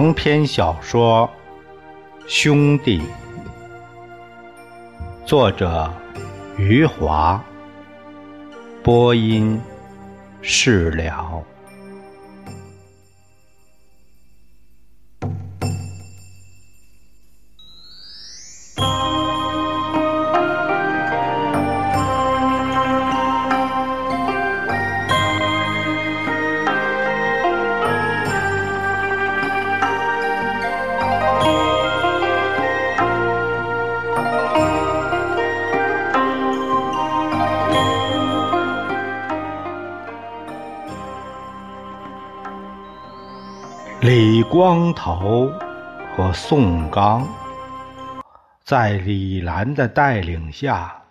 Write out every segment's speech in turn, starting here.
长篇小说《兄弟》，作者余华，播音释了。光头和宋刚在李兰的带领下，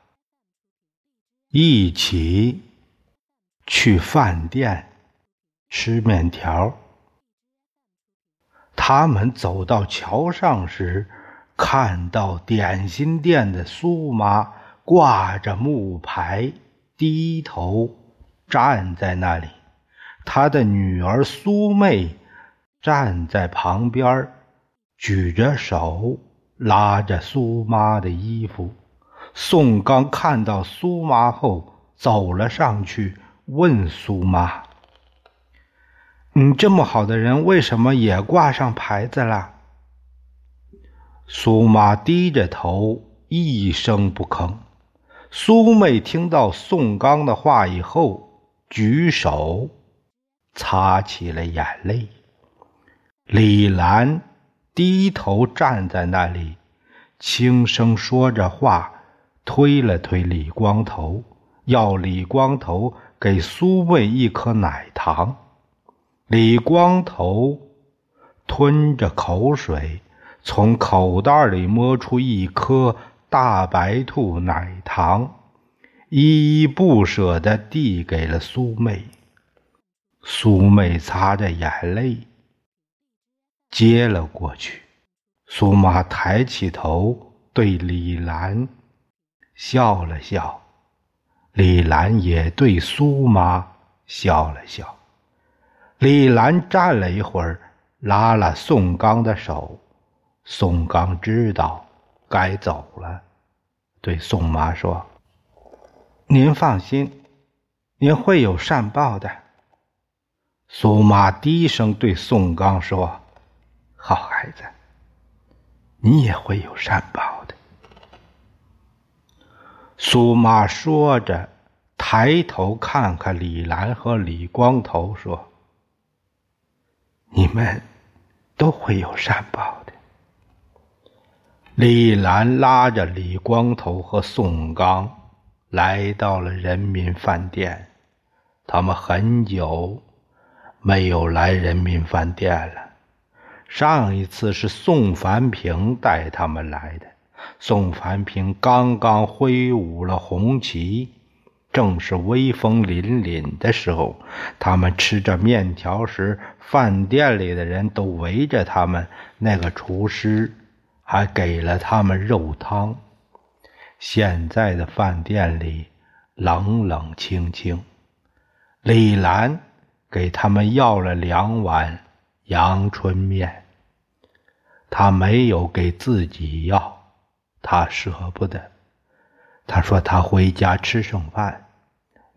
一起去饭店吃面条。他们走到桥上时，看到点心店的苏妈挂着木牌，低头站在那里。他的女儿苏妹。站在旁边，举着手拉着苏妈的衣服。宋刚看到苏妈后，走了上去，问苏妈：“你这么好的人，为什么也挂上牌子了？”苏妈低着头，一声不吭。苏妹听到宋刚的话以后，举手擦起了眼泪。李兰低头站在那里，轻声说着话，推了推李光头，要李光头给苏妹一颗奶糖。李光头吞着口水，从口袋里摸出一颗大白兔奶糖，依依不舍地递给了苏妹。苏妹擦着眼泪。接了过去，苏妈抬起头对李兰笑了笑，李兰也对苏妈笑了笑。李兰站了一会儿，拉了宋刚的手。宋刚知道该走了，对宋妈说：“您放心，您会有善报的。”苏妈低声对宋刚说。好孩子，你也会有善报的。苏妈说着，抬头看看李兰和李光头，说：“你们都会有善报的。”李兰拉着李光头和宋刚来到了人民饭店。他们很久没有来人民饭店了。上一次是宋凡平带他们来的。宋凡平刚刚挥舞了红旗，正是威风凛凛的时候。他们吃着面条时，饭店里的人都围着他们。那个厨师还给了他们肉汤。现在的饭店里冷冷清清。李兰给他们要了两碗。阳春面，他没有给自己要，他舍不得。他说他回家吃剩饭。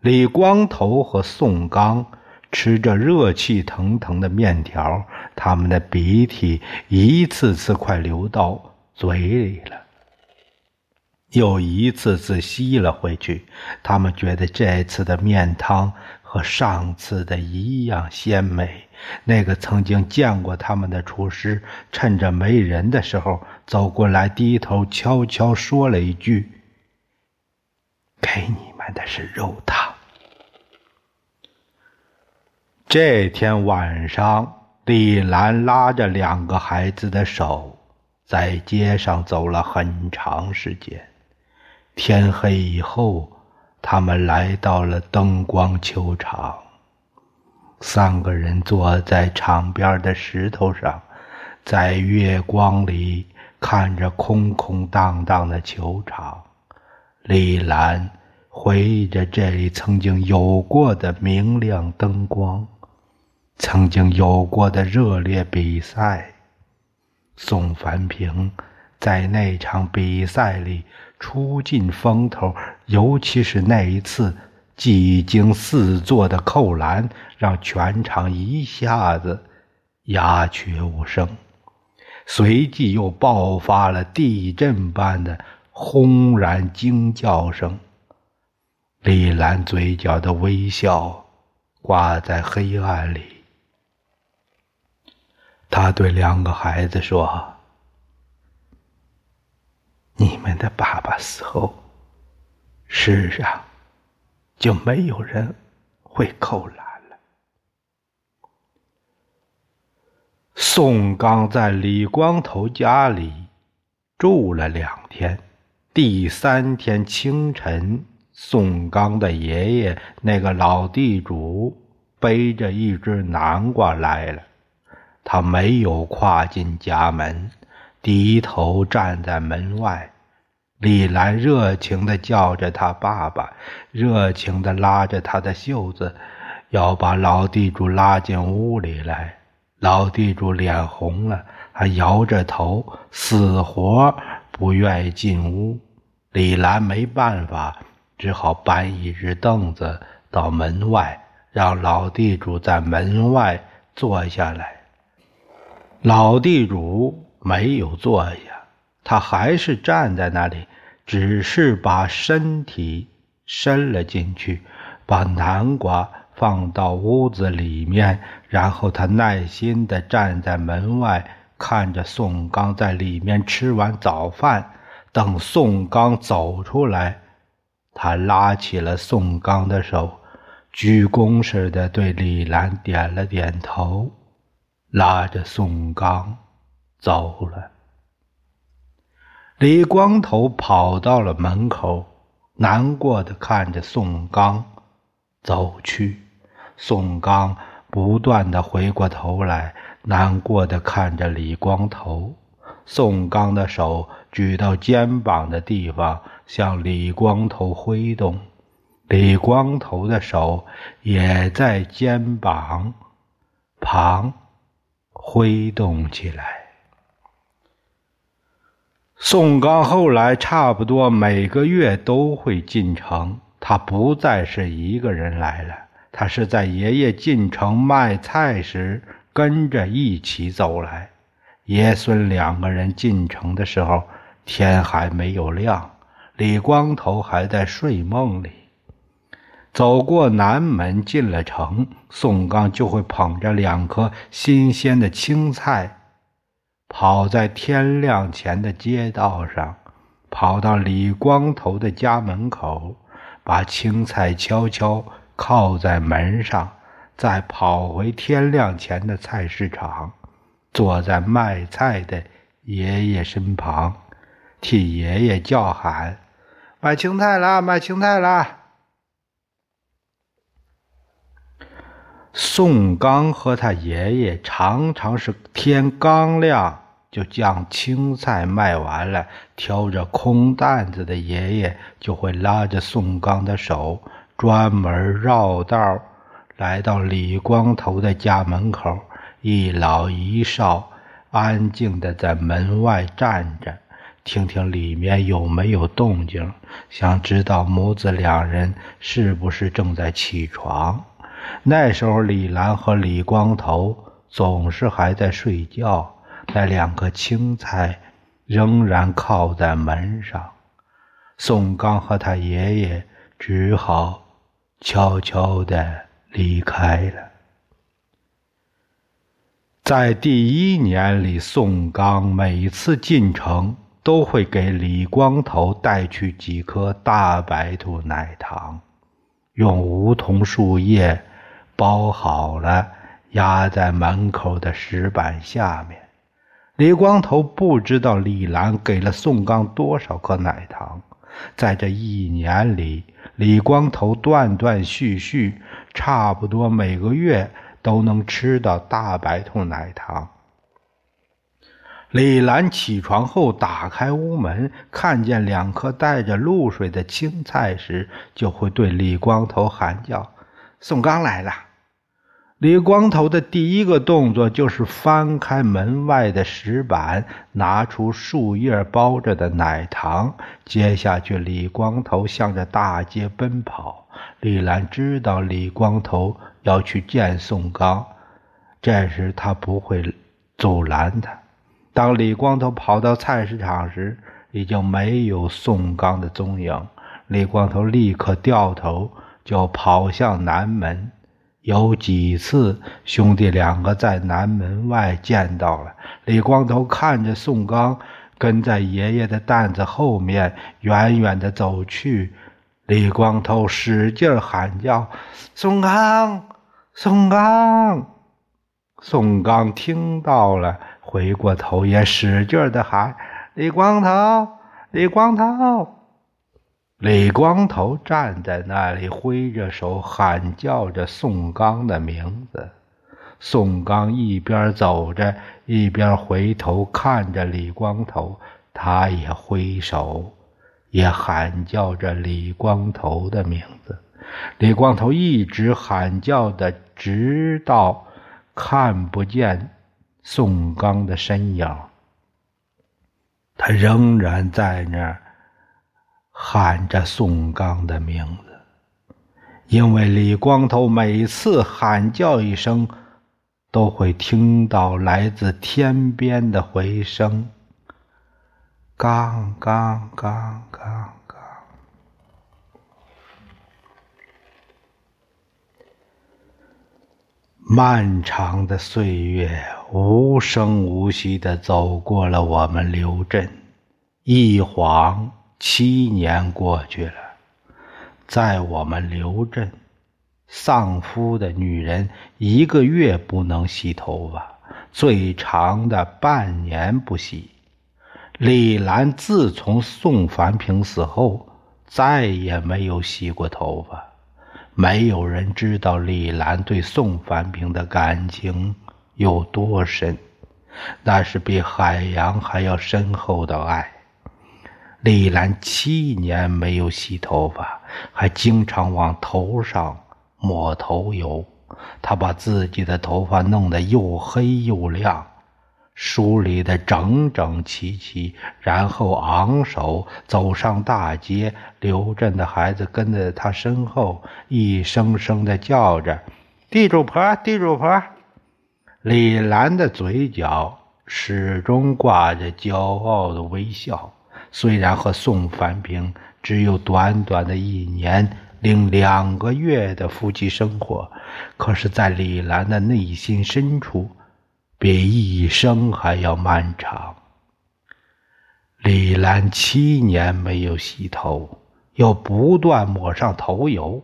李光头和宋刚吃着热气腾腾的面条，他们的鼻涕一次次快流到嘴里了，又一次次吸了回去。他们觉得这次的面汤。和上次的一样鲜美。那个曾经见过他们的厨师，趁着没人的时候走过来，低头悄悄说了一句：“给你们的是肉汤。”这天晚上，李兰拉着两个孩子的手，在街上走了很长时间。天黑以后。他们来到了灯光球场，三个人坐在场边的石头上，在月光里看着空空荡荡的球场。李兰回忆着这里曾经有过的明亮灯光，曾经有过的热烈比赛。宋凡平在那场比赛里出尽风头，尤其是那一次技惊四座的扣篮，让全场一下子鸦雀无声。随即又爆发了地震般的轰然惊叫声。李兰嘴角的微笑挂在黑暗里。他对两个孩子说：“你们的爸爸死后，世上就没有人会扣篮宋刚在李光头家里住了两天，第三天清晨，宋刚的爷爷那个老地主背着一只南瓜来了。他没有跨进家门，低头站在门外。李兰热情地叫着他爸爸，热情地拉着他的袖子，要把老地主拉进屋里来。老地主脸红了，还摇着头，死活不愿意进屋。李兰没办法，只好搬一只凳子到门外，让老地主在门外坐下来。老地主没有坐下，他还是站在那里，只是把身体伸了进去，把南瓜放到屋子里面，然后他耐心地站在门外，看着宋刚在里面吃完早饭。等宋刚走出来，他拉起了宋刚的手，鞠躬似的对李兰点了点头。拉着宋刚走了。李光头跑到了门口，难过的看着宋刚走去。宋刚不断的回过头来，难过的看着李光头。宋刚的手举到肩膀的地方，向李光头挥动。李光头的手也在肩膀旁。挥动起来。宋刚后来差不多每个月都会进城，他不再是一个人来了，他是在爷爷进城卖菜时跟着一起走来。爷孙两个人进城的时候，天还没有亮，李光头还在睡梦里。走过南门，进了城，宋刚就会捧着两颗新鲜的青菜，跑在天亮前的街道上，跑到李光头的家门口，把青菜悄悄靠在门上，再跑回天亮前的菜市场，坐在卖菜的爷爷身旁，替爷爷叫喊：“买青菜啦，买青菜啦！”宋刚和他爷爷常常是天刚亮就将青菜卖完了，挑着空担子的爷爷就会拉着宋刚的手，专门绕道来到李光头的家门口，一老一少安静地在门外站着，听听里面有没有动静，想知道母子两人是不是正在起床。那时候，李兰和李光头总是还在睡觉，那两颗青菜仍然靠在门上。宋刚和他爷爷只好悄悄地离开了。在第一年里，宋刚每次进城都会给李光头带去几颗大白兔奶糖，用梧桐树叶。包好了，压在门口的石板下面。李光头不知道李兰给了宋刚多少颗奶糖。在这一年里，李光头断断续续，差不多每个月都能吃到大白兔奶糖。李兰起床后打开屋门，看见两颗带着露水的青菜时，就会对李光头喊叫。宋刚来了，李光头的第一个动作就是翻开门外的石板，拿出树叶包着的奶糖。接下去，李光头向着大街奔跑。李兰知道李光头要去见宋刚，这时他不会阻拦他。当李光头跑到菜市场时，已经没有宋刚的踪影。李光头立刻掉头就跑向南门。有几次，兄弟两个在南门外见到了。李光头看着宋刚跟在爷爷的担子后面远远的走去，李光头使劲喊叫：“宋刚，宋刚！”宋刚听到了，回过头也使劲的喊：“李光头，李光头！”李光头站在那里，挥着手喊叫着宋刚的名字。宋刚一边走着，一边回头看着李光头，他也挥手，也喊叫着李光头的名字。李光头一直喊叫的，直到看不见宋刚的身影，他仍然在那儿。喊着宋刚的名字，因为李光头每次喊叫一声，都会听到来自天边的回声：“刚刚刚刚刚。”漫长的岁月无声无息的走过了我们刘镇，一晃。七年过去了，在我们刘镇，丧夫的女人一个月不能洗头发，最长的半年不洗。李兰自从宋凡平死后，再也没有洗过头发。没有人知道李兰对宋凡平的感情有多深，那是比海洋还要深厚的爱。李兰七年没有洗头发，还经常往头上抹头油。她把自己的头发弄得又黑又亮，梳理得整整齐齐，然后昂首走上大街。刘震的孩子跟在他身后，一声声地叫着：“地主婆，地主婆。”李兰的嘴角始终挂着骄傲的微笑。虽然和宋凡平只有短短的一年零两个月的夫妻生活，可是，在李兰的内心深处，比一生还要漫长。李兰七年没有洗头，又不断抹上头油，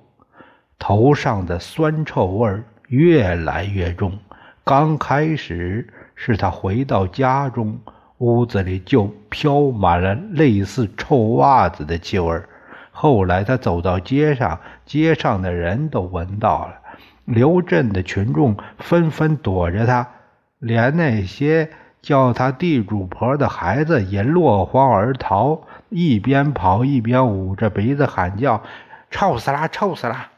头上的酸臭味越来越重。刚开始是她回到家中。屋子里就飘满了类似臭袜子的气味后来他走到街上，街上的人都闻到了。刘镇的群众纷纷躲着他，连那些叫他地主婆的孩子也落荒而逃，一边跑一边捂着鼻子喊叫：“臭死啦！臭死啦！”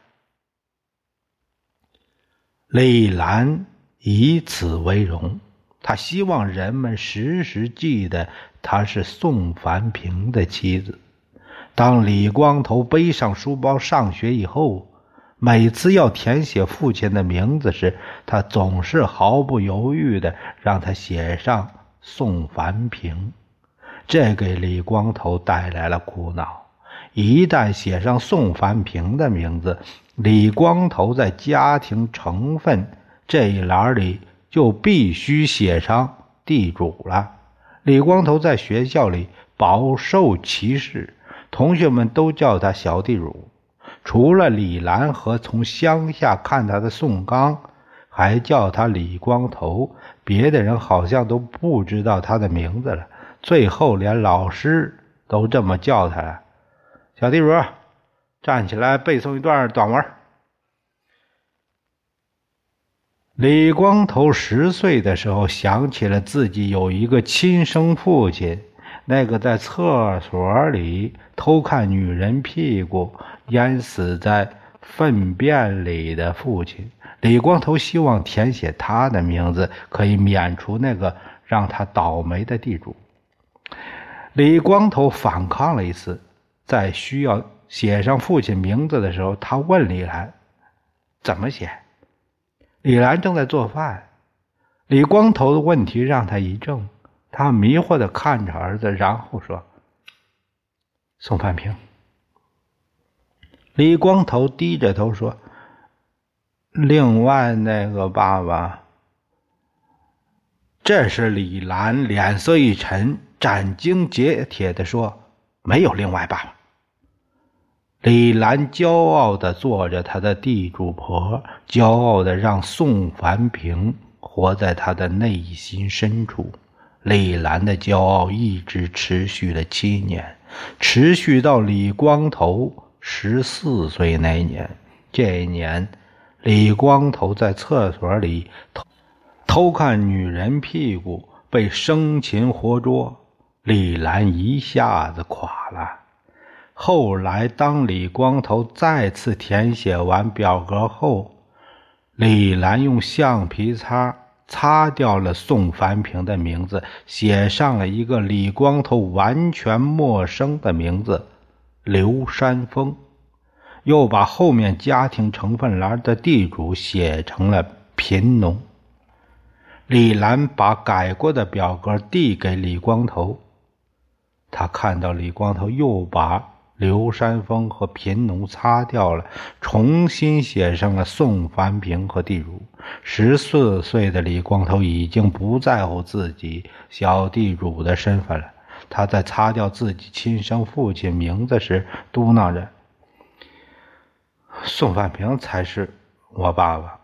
李兰以此为荣。他希望人们时时记得她是宋凡平的妻子。当李光头背上书包上学以后，每次要填写父亲的名字时，他总是毫不犹豫地让他写上宋凡平。这给李光头带来了苦恼。一旦写上宋凡平的名字，李光头在家庭成分这一栏里。就必须写上地主了。李光头在学校里饱受歧视，同学们都叫他小地主。除了李兰和从乡下看他的宋刚，还叫他李光头。别的人好像都不知道他的名字了。最后连老师都这么叫他了：“小地主，站起来背诵一段短文。”李光头十岁的时候，想起了自己有一个亲生父亲，那个在厕所里偷看女人屁股、淹死在粪便里的父亲。李光头希望填写他的名字，可以免除那个让他倒霉的地主。李光头反抗了一次，在需要写上父亲名字的时候，他问李兰：“怎么写？”李兰正在做饭。李光头的问题让他一怔，他迷惑的看着儿子，然后说：“宋范平。”李光头低着头说：“另外那个爸爸。”这时李兰脸色一沉。斩钉截铁的说：“没有另外爸爸。”李兰骄傲地做着她的地主婆，骄傲地让宋凡平活在她的内心深处。李兰的骄傲一直持续了七年，持续到李光头十四岁那年。这一年，李光头在厕所里偷偷看女人屁股，被生擒活捉。李兰一下子垮了。后来，当李光头再次填写完表格后，李兰用橡皮擦擦掉了宋凡平的名字，写上了一个李光头完全陌生的名字——刘山峰，又把后面家庭成分栏的地主写成了贫农。李兰把改过的表格递给李光头。他看到李光头又把刘山峰和贫农擦掉了，重新写上了宋凡平和地主。十四岁的李光头已经不在乎自己小地主的身份了。他在擦掉自己亲生父亲名字时，嘟囔着：“宋凡平才是我爸爸。”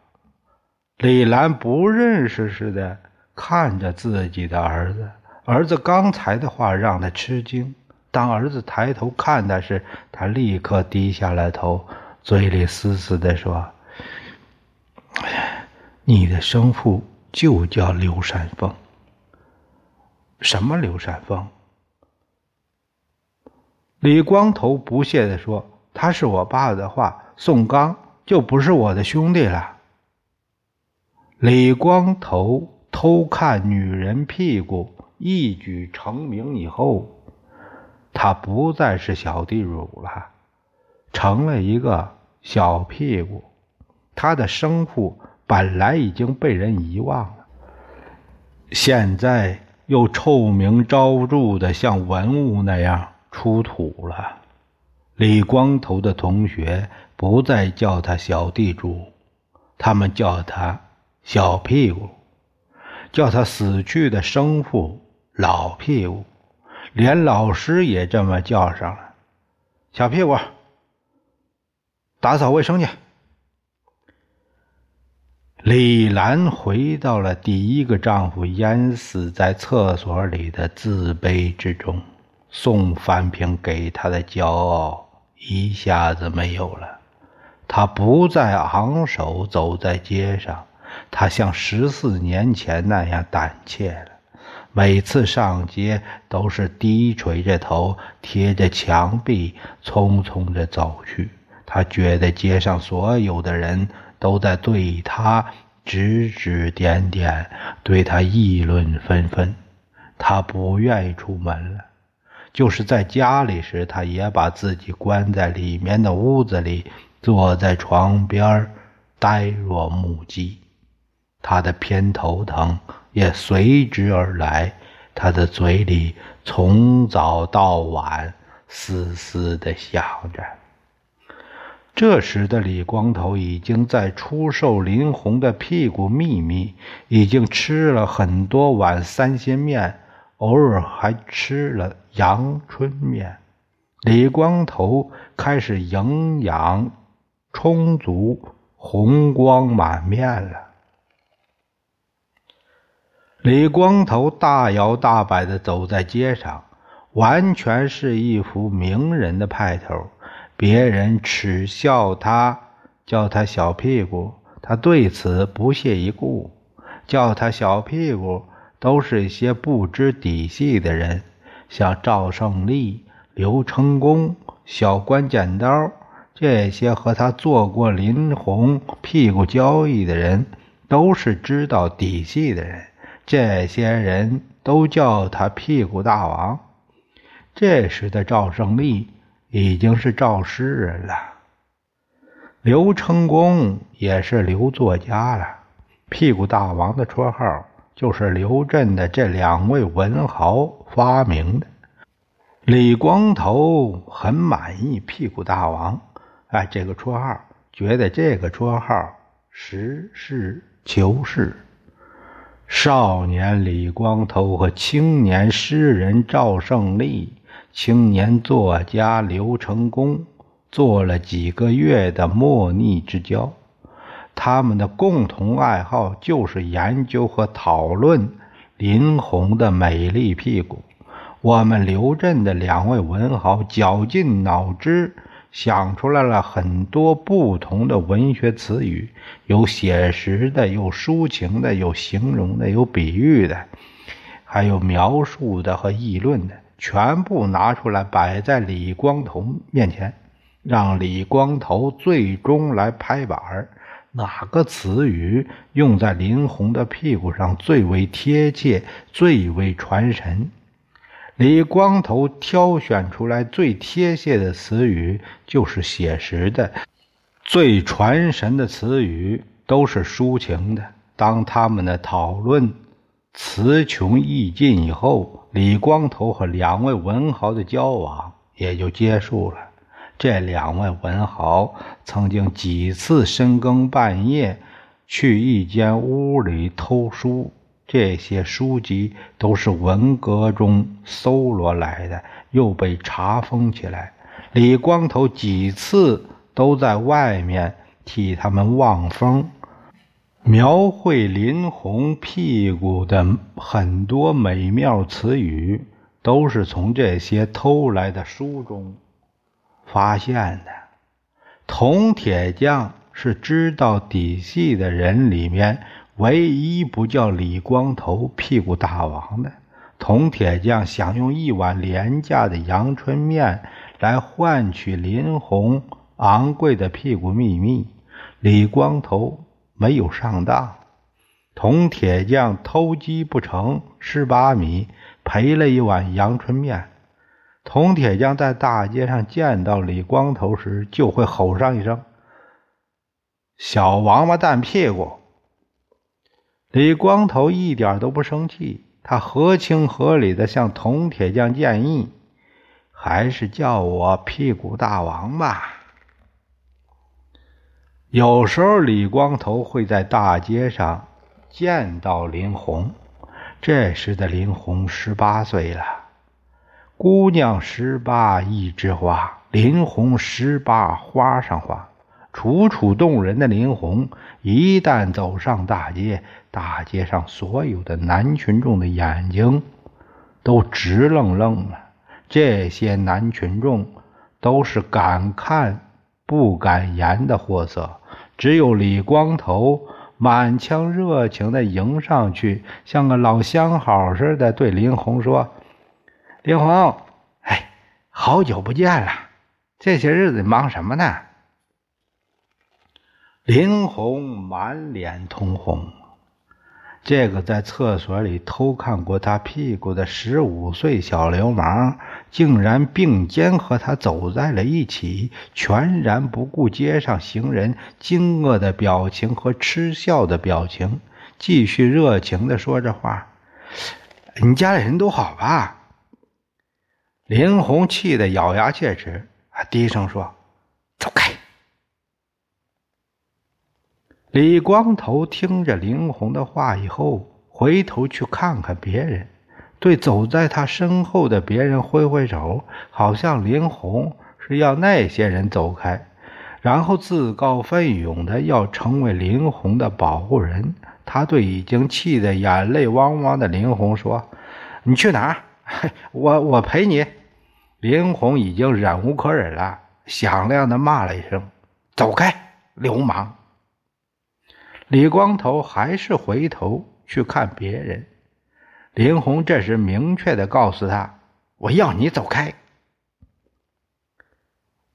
李兰不认识似的看着自己的儿子。儿子刚才的话让他吃惊。当儿子抬头看他时，他立刻低下了头，嘴里嘶嘶地说：“你的生父就叫刘山峰。”“什么刘山峰？”李光头不屑地说：“他是我爸的话，宋刚就不是我的兄弟了。”李光头偷看女人屁股。一举成名以后，他不再是小地主了，成了一个小屁股。他的生父本来已经被人遗忘了，现在又臭名昭著的像文物那样出土了。李光头的同学不再叫他小地主，他们叫他小屁股，叫他死去的生父。老屁股，连老师也这么叫上了。小屁股，打扫卫生去。李兰回到了第一个丈夫淹死在厕所里的自卑之中。宋凡平给她的骄傲一下子没有了，她不再昂首走在街上，她像十四年前那样胆怯了。每次上街都是低垂着头，贴着墙壁，匆匆地走去。他觉得街上所有的人都在对他指指点点，对他议论纷纷。他不愿意出门了，就是在家里时，他也把自己关在里面的屋子里，坐在床边，呆若木鸡。他的偏头疼。也随之而来，他的嘴里从早到晚嘶嘶地响着。这时的李光头已经在出售林红的屁股秘密，已经吃了很多碗三鲜面，偶尔还吃了阳春面。李光头开始营养充足、红光满面了。李光头大摇大摆地走在街上，完全是一副名人的派头。别人耻笑他，叫他小屁股，他对此不屑一顾。叫他小屁股，都是一些不知底细的人，像赵胜利、刘成功、小关剪刀这些和他做过林红屁股交易的人，都是知道底细的人。这些人都叫他屁股大王。这时的赵胜利已经是赵诗人了，刘成功也是刘作家了。屁股大王的绰号就是刘震的这两位文豪发明的。李光头很满意屁股大王，哎，这个绰号，觉得这个绰号实事求是。少年李光头和青年诗人赵胜利、青年作家刘成功做了几个月的莫逆之交。他们的共同爱好就是研究和讨论林红的美丽屁股。我们刘镇的两位文豪绞尽脑汁。想出来了很多不同的文学词语，有写实的，有抒情的，有形容的，有比喻的，还有描述的和议论的，全部拿出来摆在李光头面前，让李光头最终来拍板儿，哪个词语用在林红的屁股上最为贴切，最为传神。李光头挑选出来最贴切的词语就是写实的，最传神的词语都是抒情的。当他们的讨论词穷意尽以后，李光头和两位文豪的交往也就结束了。这两位文豪曾经几次深更半夜去一间屋里偷书。这些书籍都是文革中搜罗来的，又被查封起来。李光头几次都在外面替他们望风，描绘林红屁股的很多美妙词语，都是从这些偷来的书中发现的。铜铁匠是知道底细的人里面。唯一不叫李光头屁股大王的铜铁匠，想用一碗廉价的阳春面来换取林红昂贵的屁股秘密。李光头没有上当，铜铁匠偷鸡不成蚀把米，赔了一碗阳春面。铜铁匠在大街上见到李光头时，就会吼上一声：“小王八蛋屁股！”李光头一点都不生气，他合情合理的向铜铁匠建议：“还是叫我屁股大王吧。”有时候，李光头会在大街上见到林红，这时的林红十八岁了。姑娘十八一枝花，林红十八花上花。楚楚动人的林红，一旦走上大街，大街上所有的男群众的眼睛都直愣愣了。这些男群众都是敢看不敢言的货色，只有李光头满腔热情地迎上去，像个老相好似的对林红说：“林红，哎，好久不见了，这些日子忙什么呢？”林红满脸通红，这个在厕所里偷看过他屁股的十五岁小流氓，竟然并肩和他走在了一起，全然不顾街上行人惊愕的表情和嗤笑的表情，继续热情的说着话：“你家里人都好吧？”林红气得咬牙切齿，低声说：“走开。”李光头听着林红的话以后，回头去看看别人，对走在他身后的别人挥挥手，好像林红是要那些人走开，然后自告奋勇的要成为林红的保护人。他对已经气得眼泪汪汪的林红说：“你去哪儿？我我陪你。”林红已经忍无可忍了，响亮的骂了一声：“走开，流氓！”李光头还是回头去看别人，林红这时明确的告诉他：“我要你走开。”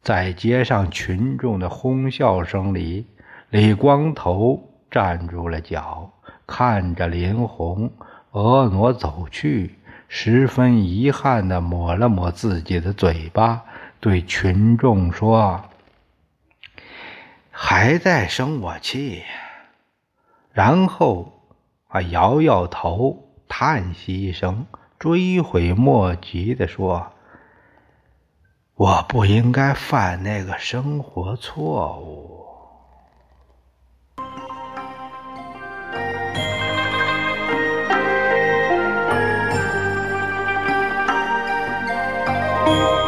在街上群众的哄笑声里，李光头站住了脚，看着林红婀娜走去，十分遗憾的抹了抹自己的嘴巴，对群众说：“还在生我气。”然后啊，摇摇头，叹息一声，追悔莫及地说。我不应该犯那个生活错误。